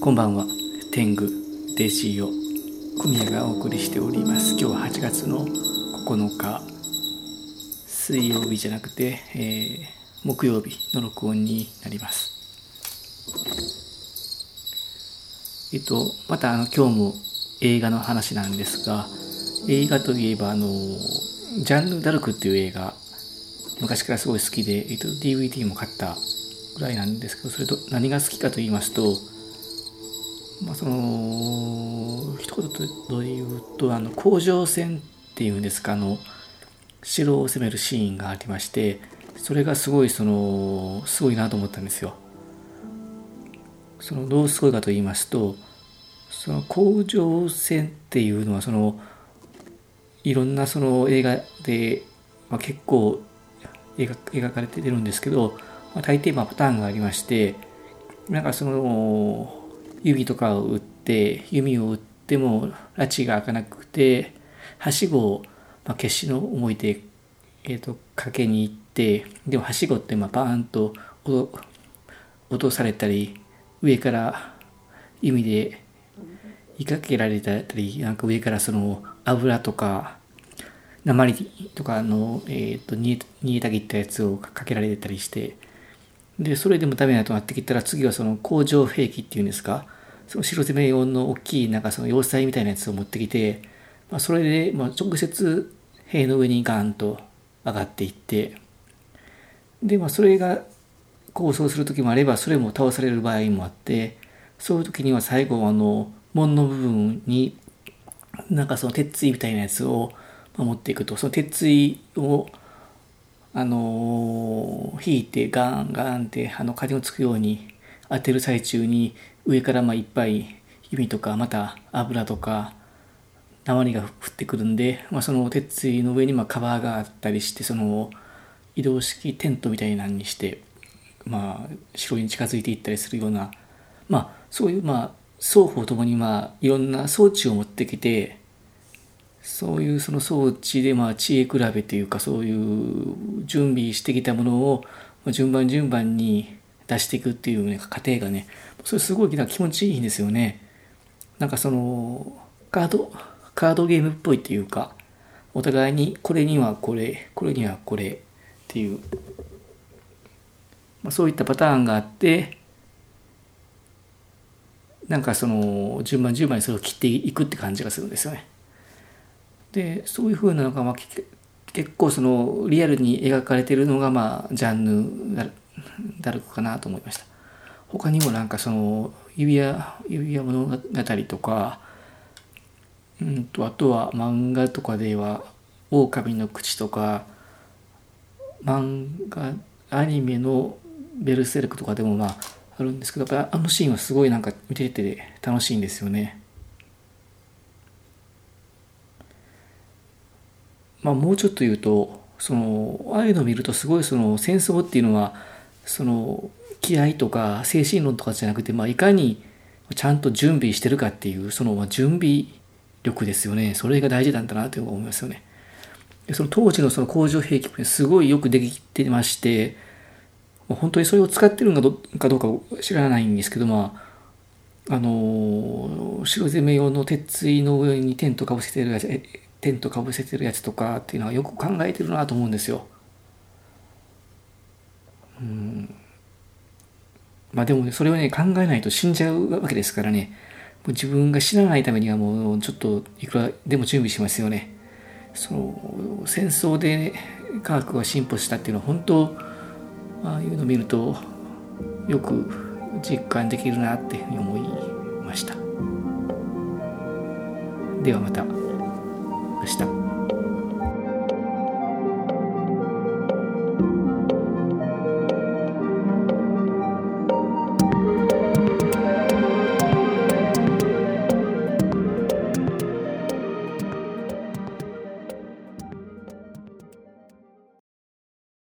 こんばんは。天狗デジオ小宮がお送りしております。今日は8月の9日。水曜日じゃなくて、えー、木曜日の録音になります。えっとまたあの今日も映画の話なんですが映画といえばあのジャンヌ・ダルクっていう映画昔からすごい好きで、えっと、DVD も買ったぐらいなんですけどそれと何が好きかと言いますとまあ、その一言と言うとあの甲状腺っていうんですかあの城を攻めるシーンがありましてそれがすごいそのすごいなと思ったんですよ。そのどうすごいかと言いますとその甲状腺っていうのはそのいろんなその映画で、まあ、結構描描かれてるんですけど、まあ、大抵まあパターンがありましてなんかその指とかを打って弓を打っても拉致が開かなくてはしごを、まあ、決死の思いで、えーと、かけに行ってでもはしごってまあバーンと落とされたり上から弓で追いかけられたりなんか上からその油とか鉛とかの、えーと、煮えたぎったやつをかけられたりしてでそれでもダメだとなってきたら次はその工場兵器っていうんですか？その白攻め用の大きいなんかその要塞みたいなやつを持ってきて、まあ、それでまあ直接塀の上にガーンと上がっていってでまあそれが構想する時もあればそれも倒される場合もあってそういう時には最後あの門の部分になんかその鉄槌みたいなやつを持っていくとその鉄槌をあのー、引いてガンガンってあの風をつくように当てる最中に上からまあいっぱい弓とかまた油とか鉛が降ってくるんで、まあ、その鉄槌の上にまあカバーがあったりしてその移動式テントみたいなのにしてまあ城に近づいていったりするようなまあそういうまあ双方ともにまあいろんな装置を持ってきてそういうその装置でまあ知恵比べというかそういう準備してきたものを順番順番に出していくっていう、ね、過程がねそれすごいな気持ちいいんですよねなんかそのカードカードゲームっぽいっていうかお互いにこれにはこれこれにはこれっていう、まあ、そういったパターンがあってなんかその順番順番にそれを切っていくって感じがするんですよね。でそういうふうなのが、まあ、結構そのリアルに描かれてるのが、まあ、ジャンヌ・ダルクかなと思いました。他にもなんかその指輪指輪物語とか、うんと、あとは漫画とかでは「狼の口」とか漫画アニメの「ベルセルク」とかでもまああるんですけどやっぱあのシーンはすごいなんか見てて楽しいんですよね。まあ、もうちょっと言うとそのああいうのを見るとすごいその戦争っていうのはその気合とか精神論とかじゃなくて、まあ、いかにちゃんと準備してるかっていうその準備力ですよねそれが大事なんだなと思いますよね。その当時のその工場兵器もすごいよくできてまして本当にそれを使ってるのかどうか知らないんですけどまああの白攻め用の鉄槌の上にテントかぶせてるやつテントかぶせてるやつとかっていうのはよく考えてるなと思うんですよ。うんまあでもねそれをね考えないと死んじゃうわけですからねもう自分が死なないためにはもうちょっといくらでも準備しますよね。その戦争で科学が進歩したっていうのは本当ああいうのを見るとよく実感できるなっていうふうに思いました。ではまた。した。